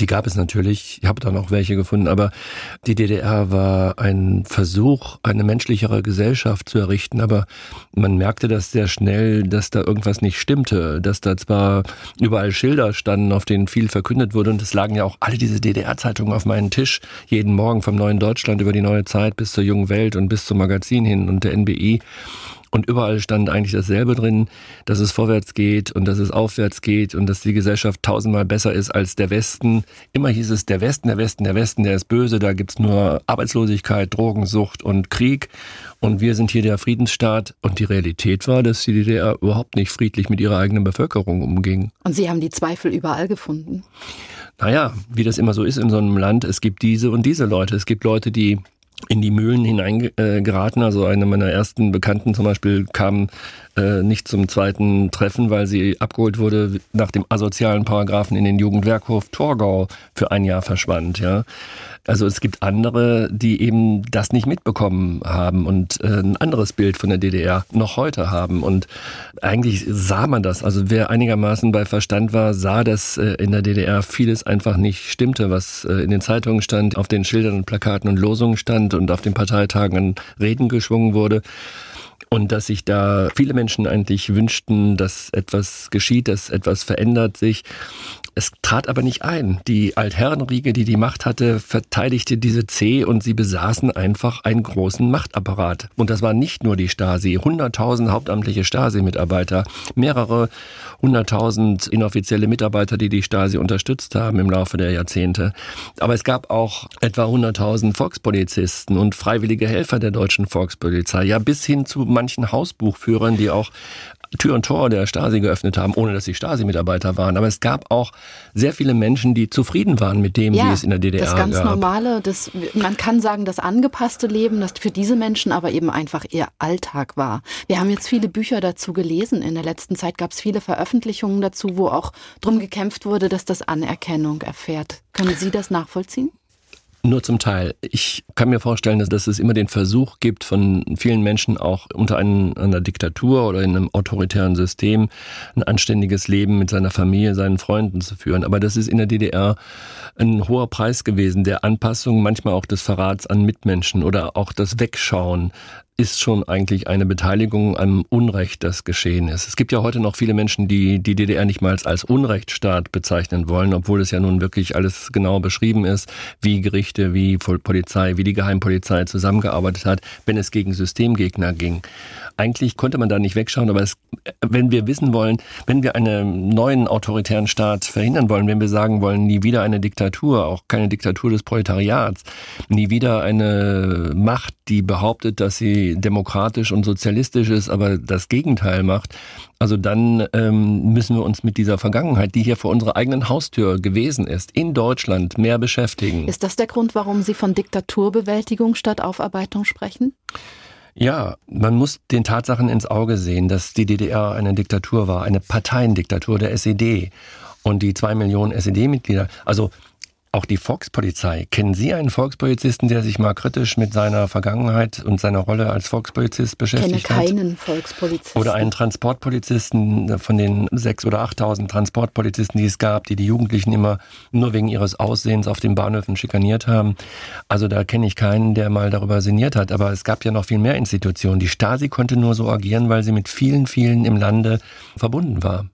Die gab es natürlich. Ich habe dann auch welche gefunden. Aber die DDR war ein Versuch, eine menschlichere Gesellschaft zu errichten. Aber man merkte das sehr schnell, dass da irgendwas nicht stimmte. Dass da zwar überall Schilder standen, auf denen viel verkündet wurde. Und es lagen ja auch alle diese DDR-Zeitungen auf meinen Tisch, jeden Morgen vom Neuen Deutschland über die Neue Zeit bis zur Jungen Welt und bis zum Magazin hin und der NBI. Und überall stand eigentlich dasselbe drin, dass es vorwärts geht und dass es aufwärts geht und dass die Gesellschaft tausendmal besser ist als der Westen. Immer hieß es, der Westen, der Westen, der Westen, der ist böse, da gibt's nur Arbeitslosigkeit, Drogensucht und Krieg. Und wir sind hier der Friedensstaat. Und die Realität war, dass die DDR überhaupt nicht friedlich mit ihrer eigenen Bevölkerung umging. Und Sie haben die Zweifel überall gefunden naja, wie das immer so ist in so einem Land, es gibt diese und diese Leute. Es gibt Leute, die in die Mühlen hineingeraten. Also eine meiner ersten Bekannten zum Beispiel kam äh, nicht zum zweiten Treffen, weil sie abgeholt wurde nach dem asozialen Paragraphen in den Jugendwerkhof Torgau für ein Jahr verschwand. Ja, also es gibt andere, die eben das nicht mitbekommen haben und äh, ein anderes Bild von der DDR noch heute haben. Und eigentlich sah man das. Also wer einigermaßen bei Verstand war, sah, dass äh, in der DDR vieles einfach nicht stimmte, was äh, in den Zeitungen stand, auf den Schildern und Plakaten und Losungen stand und auf den Parteitagen an Reden geschwungen wurde und dass sich da viele Menschen eigentlich wünschten, dass etwas geschieht, dass etwas verändert sich. Es trat aber nicht ein. Die Altherrenriege, die die Macht hatte, verteidigte diese C und sie besaßen einfach einen großen Machtapparat. Und das war nicht nur die Stasi. 100.000 hauptamtliche Stasi-Mitarbeiter, mehrere 100.000 inoffizielle Mitarbeiter, die die Stasi unterstützt haben im Laufe der Jahrzehnte. Aber es gab auch etwa 100.000 Volkspolizisten und freiwillige Helfer der deutschen Volkspolizei. Ja, bis hin zu manchen Hausbuchführern, die auch Tür und Tor der Stasi geöffnet haben, ohne dass sie Stasi-Mitarbeiter waren. Aber es gab auch sehr viele Menschen, die zufrieden waren mit dem, ja, wie es in der DDR war. Das ganz gab. normale, das, man kann sagen, das angepasste Leben, das für diese Menschen aber eben einfach ihr Alltag war. Wir haben jetzt viele Bücher dazu gelesen. In der letzten Zeit gab es viele Veröffentlichungen dazu, wo auch drum gekämpft wurde, dass das Anerkennung erfährt. Können Sie das nachvollziehen? Nur zum Teil. Ich kann mir vorstellen, dass, dass es immer den Versuch gibt von vielen Menschen auch unter einem, einer Diktatur oder in einem autoritären System ein anständiges Leben mit seiner Familie, seinen Freunden zu führen. Aber das ist in der DDR ein hoher Preis gewesen, der Anpassung, manchmal auch des Verrats an Mitmenschen oder auch das Wegschauen. Ist schon eigentlich eine Beteiligung am Unrecht, das geschehen ist. Es gibt ja heute noch viele Menschen, die die DDR nicht mal als Unrechtsstaat bezeichnen wollen, obwohl es ja nun wirklich alles genau beschrieben ist, wie Gerichte, wie Polizei, wie die Geheimpolizei zusammengearbeitet hat, wenn es gegen Systemgegner ging. Eigentlich konnte man da nicht wegschauen, aber es, wenn wir wissen wollen, wenn wir einen neuen autoritären Staat verhindern wollen, wenn wir sagen wollen, nie wieder eine Diktatur, auch keine Diktatur des Proletariats, nie wieder eine Macht, die behauptet, dass sie demokratisch und sozialistisch ist, aber das Gegenteil macht, also dann ähm, müssen wir uns mit dieser Vergangenheit, die hier vor unserer eigenen Haustür gewesen ist, in Deutschland mehr beschäftigen. Ist das der Grund, warum Sie von Diktaturbewältigung statt Aufarbeitung sprechen? Ja, man muss den Tatsachen ins Auge sehen, dass die DDR eine Diktatur war, eine Parteiendiktatur der SED. Und die zwei Millionen SED-Mitglieder, also auch die Volkspolizei. Kennen Sie einen Volkspolizisten, der sich mal kritisch mit seiner Vergangenheit und seiner Rolle als Volkspolizist beschäftigt hat? Ich kenne keinen Volkspolizisten. Oder einen Transportpolizisten von den sechs oder achttausend Transportpolizisten, die es gab, die die Jugendlichen immer nur wegen ihres Aussehens auf den Bahnhöfen schikaniert haben. Also da kenne ich keinen, der mal darüber sinniert hat. Aber es gab ja noch viel mehr Institutionen. Die Stasi konnte nur so agieren, weil sie mit vielen, vielen im Lande verbunden war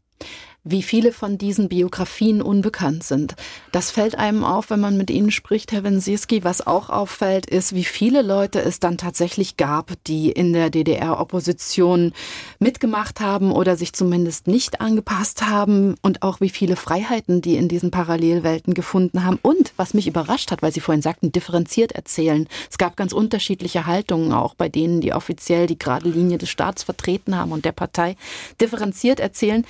wie viele von diesen Biografien unbekannt sind. Das fällt einem auf, wenn man mit ihnen spricht, Herr Wensierski. Was auch auffällt, ist, wie viele Leute es dann tatsächlich gab, die in der DDR-Opposition mitgemacht haben oder sich zumindest nicht angepasst haben und auch wie viele Freiheiten die in diesen Parallelwelten gefunden haben. Und was mich überrascht hat, weil Sie vorhin sagten, differenziert erzählen. Es gab ganz unterschiedliche Haltungen auch bei denen, die offiziell die gerade Linie des Staats vertreten haben und der Partei. Differenziert erzählen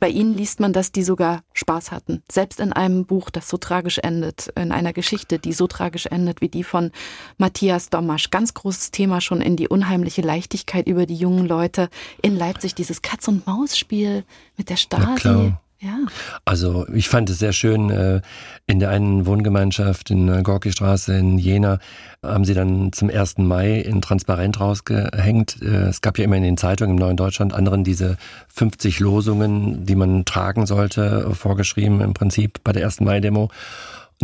bei ihnen liest man, dass die sogar Spaß hatten. Selbst in einem Buch, das so tragisch endet, in einer Geschichte, die so tragisch endet wie die von Matthias Domasch. Ganz großes Thema schon in die unheimliche Leichtigkeit über die jungen Leute in Leipzig. Dieses Katz-und-Maus-Spiel mit der Stasi. Ja. Also ich fand es sehr schön, äh, in der einen Wohngemeinschaft in der Gorki-Straße in Jena haben sie dann zum 1. Mai in Transparent rausgehängt. Äh, es gab ja immer in den Zeitungen im Neuen Deutschland anderen diese 50 Losungen, die man tragen sollte, vorgeschrieben im Prinzip bei der 1. Mai-Demo. Und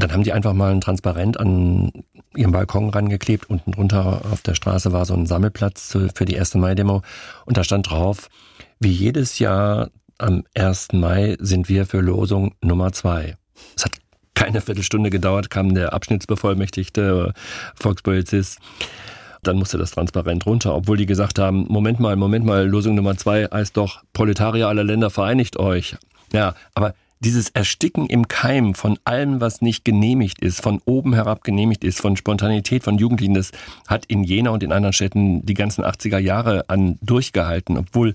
dann haben die einfach mal ein Transparent an ihrem Balkon rangeklebt. Unten drunter auf der Straße war so ein Sammelplatz für die 1. Mai-Demo. Und da stand drauf, wie jedes Jahr am 1. Mai sind wir für Losung Nummer zwei. Es hat keine Viertelstunde gedauert, kam der Abschnittsbevollmächtigte Volkspolizist. Dann musste das transparent runter, obwohl die gesagt haben, Moment mal, Moment mal, Losung Nummer zwei heißt doch, Proletarier aller Länder vereinigt euch. Ja, aber dieses Ersticken im Keim von allem, was nicht genehmigt ist, von oben herab genehmigt ist, von Spontanität von Jugendlichen, das hat in Jena und in anderen Städten die ganzen 80er Jahre an durchgehalten, obwohl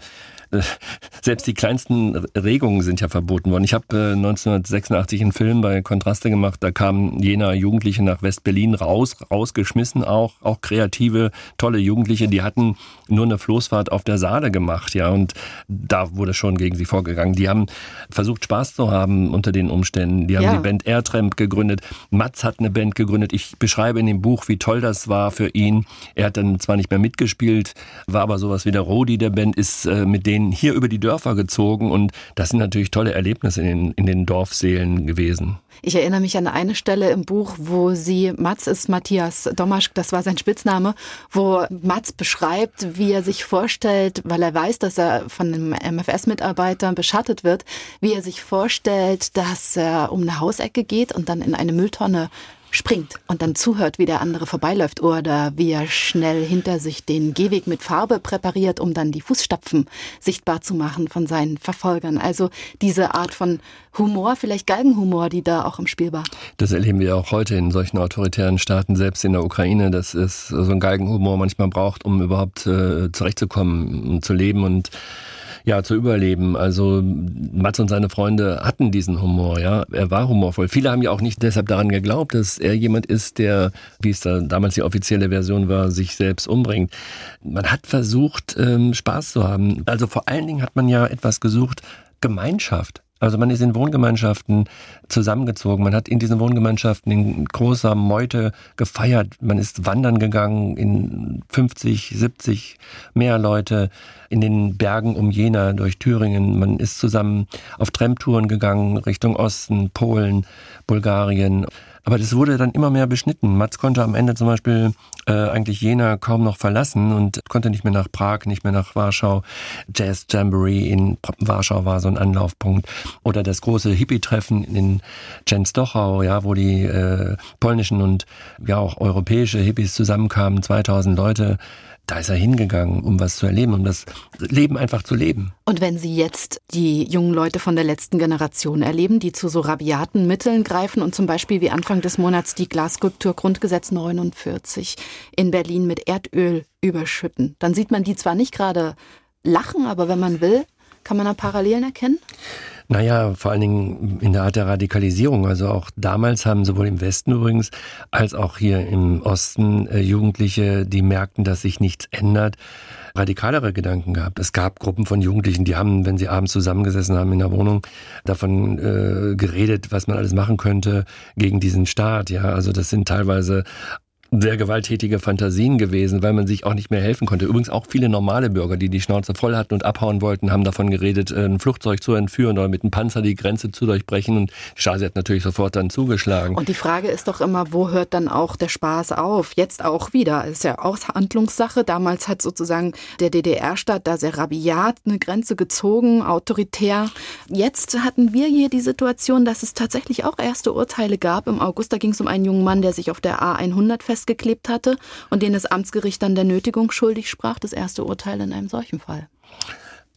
<laughs> selbst die kleinsten Regungen sind ja verboten worden. Ich habe äh, 1986 einen Film bei Kontraste gemacht, da kamen jener Jugendliche nach West-Berlin raus, rausgeschmissen auch, auch kreative, tolle Jugendliche, die hatten nur eine Floßfahrt auf der Saale gemacht, ja, und da wurde schon gegen sie vorgegangen. Die haben versucht, Spaß zu haben unter den Umständen. Die haben ja. die Band Airtramp gegründet. Mats hat eine Band gegründet. Ich beschreibe in dem Buch, wie toll das war für ihn. Er hat dann zwar nicht mehr mitgespielt, war aber sowas wie der Rodi der Band, ist äh, mit denen den hier über die Dörfer gezogen und das sind natürlich tolle Erlebnisse in den, in den Dorfseelen gewesen. Ich erinnere mich an eine Stelle im Buch, wo sie, Mats ist Matthias Domaschk, das war sein Spitzname, wo Mats beschreibt, wie er sich vorstellt, weil er weiß, dass er von einem MFS-Mitarbeiter beschattet wird, wie er sich vorstellt, dass er um eine Hausecke geht und dann in eine Mülltonne springt und dann zuhört, wie der andere vorbeiläuft oder wie er schnell hinter sich den Gehweg mit Farbe präpariert, um dann die Fußstapfen sichtbar zu machen von seinen Verfolgern. Also diese Art von Humor, vielleicht Galgenhumor, die da auch im Spiel war. Das erleben wir auch heute in solchen autoritären Staaten, selbst in der Ukraine, dass es so ein Galgenhumor manchmal braucht, um überhaupt äh, zurechtzukommen und zu leben und ja, zu überleben. Also Mats und seine Freunde hatten diesen Humor, ja. Er war humorvoll. Viele haben ja auch nicht deshalb daran geglaubt, dass er jemand ist, der, wie es da damals die offizielle Version war, sich selbst umbringt. Man hat versucht, ähm, Spaß zu haben. Also vor allen Dingen hat man ja etwas gesucht, Gemeinschaft. Also man ist in Wohngemeinschaften zusammengezogen. Man hat in diesen Wohngemeinschaften in großer Meute gefeiert. Man ist wandern gegangen in 50, 70 mehr Leute in den Bergen um Jena durch Thüringen. Man ist zusammen auf Tramtouren gegangen Richtung Osten, Polen, Bulgarien. Aber das wurde dann immer mehr beschnitten. Mats konnte am Ende zum Beispiel äh, eigentlich Jena kaum noch verlassen und konnte nicht mehr nach Prag, nicht mehr nach Warschau. Jazz Jamboree in Warschau war so ein Anlaufpunkt. Oder das große Hippie-Treffen in Częstochow, ja, wo die äh, polnischen und ja auch europäische Hippies zusammenkamen, 2000 Leute da ist er hingegangen, um was zu erleben, um das Leben einfach zu leben. Und wenn Sie jetzt die jungen Leute von der letzten Generation erleben, die zu so rabiaten Mitteln greifen und zum Beispiel wie Anfang des Monats die Glasskulptur Grundgesetz 49 in Berlin mit Erdöl überschütten, dann sieht man die zwar nicht gerade lachen, aber wenn man will, kann man da Parallelen erkennen? Naja, vor allen Dingen in der Art der Radikalisierung. Also auch damals haben sowohl im Westen übrigens als auch hier im Osten äh, Jugendliche, die merkten, dass sich nichts ändert, radikalere Gedanken gehabt. Es gab Gruppen von Jugendlichen, die haben, wenn sie abends zusammengesessen haben in der Wohnung, davon äh, geredet, was man alles machen könnte gegen diesen Staat. Ja, also das sind teilweise sehr gewalttätige Fantasien gewesen, weil man sich auch nicht mehr helfen konnte. Übrigens auch viele normale Bürger, die die Schnauze voll hatten und abhauen wollten, haben davon geredet, ein Flugzeug zu entführen oder mit einem Panzer die Grenze zu durchbrechen. Und Stasi hat natürlich sofort dann zugeschlagen. Und die Frage ist doch immer, wo hört dann auch der Spaß auf? Jetzt auch wieder. Ist ja auch Handlungssache. Damals hat sozusagen der DDR-Staat da sehr rabiat eine Grenze gezogen, autoritär. Jetzt hatten wir hier die Situation, dass es tatsächlich auch erste Urteile gab. Im August, da ging es um einen jungen Mann, der sich auf der A100 fest festgeklebt hatte und den das Amtsgericht dann der Nötigung schuldig sprach, das erste Urteil in einem solchen Fall.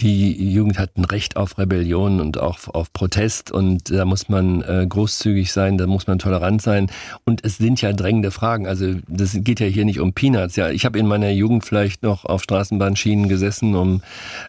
Die Jugend hat ein Recht auf Rebellion und auch auf Protest und da muss man äh, großzügig sein, da muss man tolerant sein und es sind ja drängende Fragen. Also das geht ja hier nicht um Peanuts. Ja, ich habe in meiner Jugend vielleicht noch auf Straßenbahnschienen gesessen, um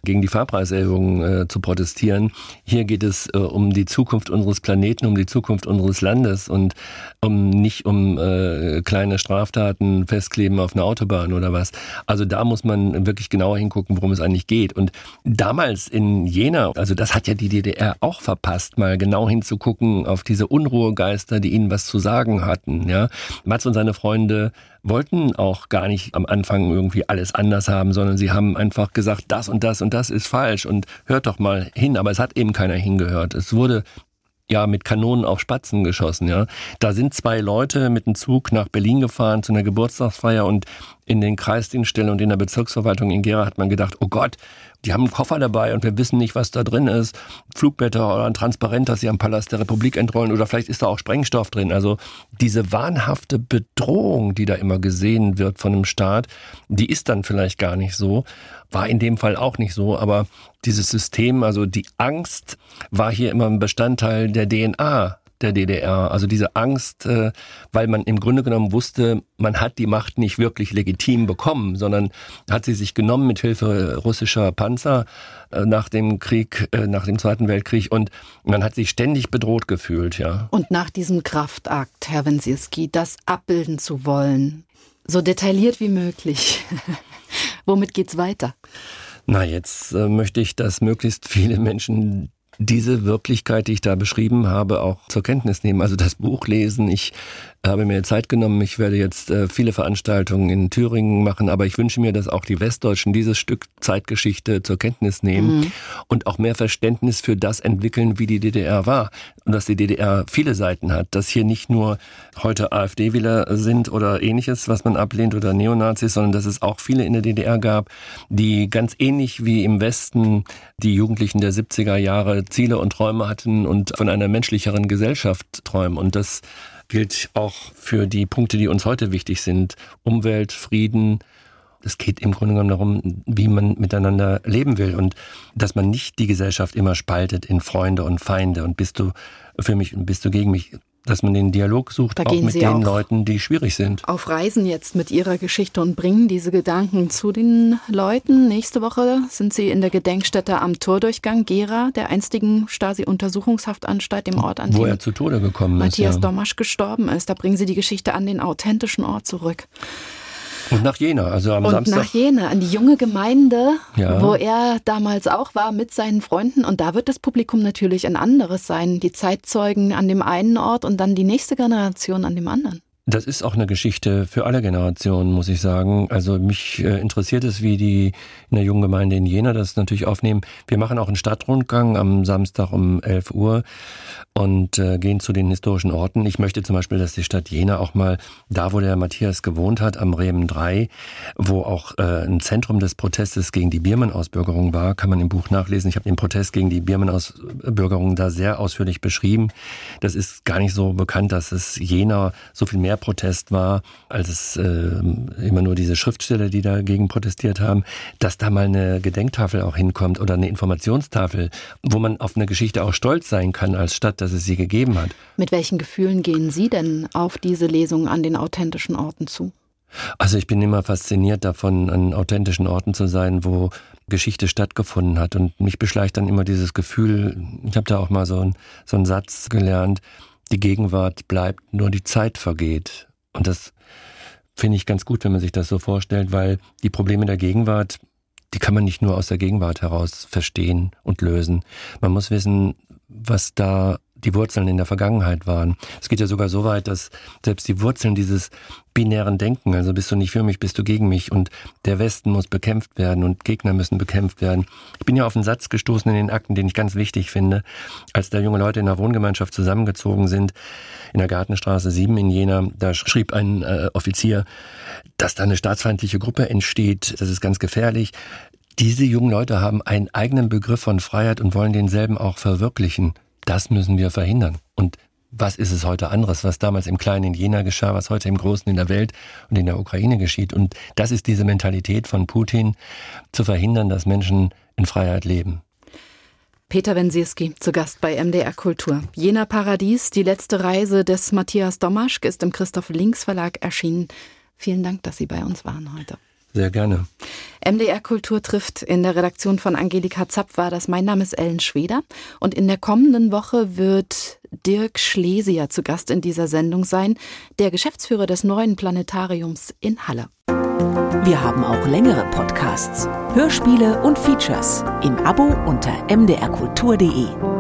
gegen die Fahrpreiserhöhung äh, zu protestieren. Hier geht es äh, um die Zukunft unseres Planeten, um die Zukunft unseres Landes und um nicht um äh, kleine Straftaten festkleben auf einer Autobahn oder was. Also da muss man wirklich genauer hingucken, worum es eigentlich geht und damals in Jena, also das hat ja die DDR auch verpasst, mal genau hinzugucken auf diese Unruhegeister, die ihnen was zu sagen hatten. Ja, Mats und seine Freunde wollten auch gar nicht am Anfang irgendwie alles anders haben, sondern sie haben einfach gesagt, das und das und das ist falsch und hört doch mal hin. Aber es hat eben keiner hingehört. Es wurde ja mit Kanonen auf Spatzen geschossen, ja. Da sind zwei Leute mit dem Zug nach Berlin gefahren zu einer Geburtstagsfeier und in den Kreisdienststellen und in der Bezirksverwaltung in Gera hat man gedacht, oh Gott, die haben einen Koffer dabei und wir wissen nicht, was da drin ist. Flugblätter oder ein Transparent, das sie am Palast der Republik entrollen oder vielleicht ist da auch Sprengstoff drin. Also diese wahnhafte Bedrohung, die da immer gesehen wird von einem Staat, die ist dann vielleicht gar nicht so. War in dem Fall auch nicht so, aber dieses System, also die Angst war hier immer ein Bestandteil der DNA der DDR. Also diese Angst, äh, weil man im Grunde genommen wusste, man hat die Macht nicht wirklich legitim bekommen, sondern hat sie sich genommen mit Hilfe russischer Panzer äh, nach dem Krieg, äh, nach dem Zweiten Weltkrieg und man hat sich ständig bedroht gefühlt, ja. Und nach diesem Kraftakt, Herr Wensierski, das abbilden zu wollen, so detailliert wie möglich. <laughs> Womit geht's weiter? Na, jetzt äh, möchte ich, dass möglichst viele Menschen diese Wirklichkeit, die ich da beschrieben habe, auch zur Kenntnis nehmen. Also das Buch lesen. Ich habe mir Zeit genommen. Ich werde jetzt äh, viele Veranstaltungen in Thüringen machen, aber ich wünsche mir, dass auch die Westdeutschen dieses Stück Zeitgeschichte zur Kenntnis nehmen mhm. und auch mehr Verständnis für das entwickeln, wie die DDR war. Und dass die DDR viele Seiten hat, dass hier nicht nur heute AfD-Wähler sind oder ähnliches, was man ablehnt oder Neonazis, sondern dass es auch viele in der DDR gab, die ganz ähnlich wie im Westen die Jugendlichen der 70er Jahre Ziele und Träume hatten und von einer menschlicheren Gesellschaft träumen. Und das gilt auch für die Punkte, die uns heute wichtig sind. Umwelt, Frieden. Es geht im Grunde genommen darum, wie man miteinander leben will und dass man nicht die Gesellschaft immer spaltet in Freunde und Feinde und bist du für mich und bist du gegen mich dass man den Dialog sucht, da auch mit Sie den auch Leuten, die schwierig sind. Auf Reisen jetzt mit Ihrer Geschichte und bringen diese Gedanken zu den Leuten. Nächste Woche sind Sie in der Gedenkstätte am Tordurchgang Gera, der einstigen Stasi-Untersuchungshaftanstalt im Ort, an Wo er zu Tode gekommen Matthias ist. Matthias ja. Domasch gestorben ist. Da bringen Sie die Geschichte an den authentischen Ort zurück. Und nach Jena, also am und Samstag. nach Jena, an die junge Gemeinde, ja. wo er damals auch war mit seinen Freunden. Und da wird das Publikum natürlich ein anderes sein. Die Zeitzeugen an dem einen Ort und dann die nächste Generation an dem anderen. Das ist auch eine Geschichte für alle Generationen, muss ich sagen. Also mich äh, interessiert es, wie die in der jungen Gemeinde in Jena das natürlich aufnehmen. Wir machen auch einen Stadtrundgang am Samstag um 11 Uhr und äh, gehen zu den historischen Orten. Ich möchte zum Beispiel, dass die Stadt Jena auch mal da, wo der Matthias gewohnt hat, am Remen 3, wo auch äh, ein Zentrum des Protestes gegen die Biermann-Ausbürgerung war, kann man im Buch nachlesen. Ich habe den Protest gegen die Biermann-Ausbürgerung da sehr ausführlich beschrieben. Das ist gar nicht so bekannt, dass es Jena so viel mehr mehr Protest war, als es äh, immer nur diese Schriftsteller, die dagegen protestiert haben, dass da mal eine Gedenktafel auch hinkommt oder eine Informationstafel, wo man auf eine Geschichte auch stolz sein kann als Stadt, dass es sie gegeben hat. Mit welchen Gefühlen gehen Sie denn auf diese Lesung an den authentischen Orten zu? Also ich bin immer fasziniert davon, an authentischen Orten zu sein, wo Geschichte stattgefunden hat. Und mich beschleicht dann immer dieses Gefühl, ich habe da auch mal so, ein, so einen Satz gelernt, die Gegenwart bleibt, nur die Zeit vergeht. Und das finde ich ganz gut, wenn man sich das so vorstellt, weil die Probleme der Gegenwart, die kann man nicht nur aus der Gegenwart heraus verstehen und lösen. Man muss wissen, was da die Wurzeln in der Vergangenheit waren. Es geht ja sogar so weit, dass selbst die Wurzeln dieses binären Denken, also bist du nicht für mich, bist du gegen mich und der Westen muss bekämpft werden und Gegner müssen bekämpft werden. Ich bin ja auf einen Satz gestoßen in den Akten, den ich ganz wichtig finde, als da junge Leute in der Wohngemeinschaft zusammengezogen sind, in der Gartenstraße 7 in Jena, da schrieb ein äh, Offizier, dass da eine staatsfeindliche Gruppe entsteht, das ist ganz gefährlich. Diese jungen Leute haben einen eigenen Begriff von Freiheit und wollen denselben auch verwirklichen. Das müssen wir verhindern. Und was ist es heute anderes, was damals im Kleinen in Jena geschah, was heute im Großen in der Welt und in der Ukraine geschieht. Und das ist diese Mentalität von Putin, zu verhindern, dass Menschen in Freiheit leben. Peter Wensierski zu Gast bei MDR Kultur. Jena Paradies, die letzte Reise des Matthias Domaschk ist im Christoph Links Verlag erschienen. Vielen Dank, dass Sie bei uns waren heute. Sehr gerne. MDR Kultur trifft in der Redaktion von Angelika Zapp war das. Mein Name ist Ellen Schweder und in der kommenden Woche wird Dirk Schlesier zu Gast in dieser Sendung sein, der Geschäftsführer des neuen Planetariums in Halle. Wir haben auch längere Podcasts, Hörspiele und Features im Abo unter mdrkultur.de.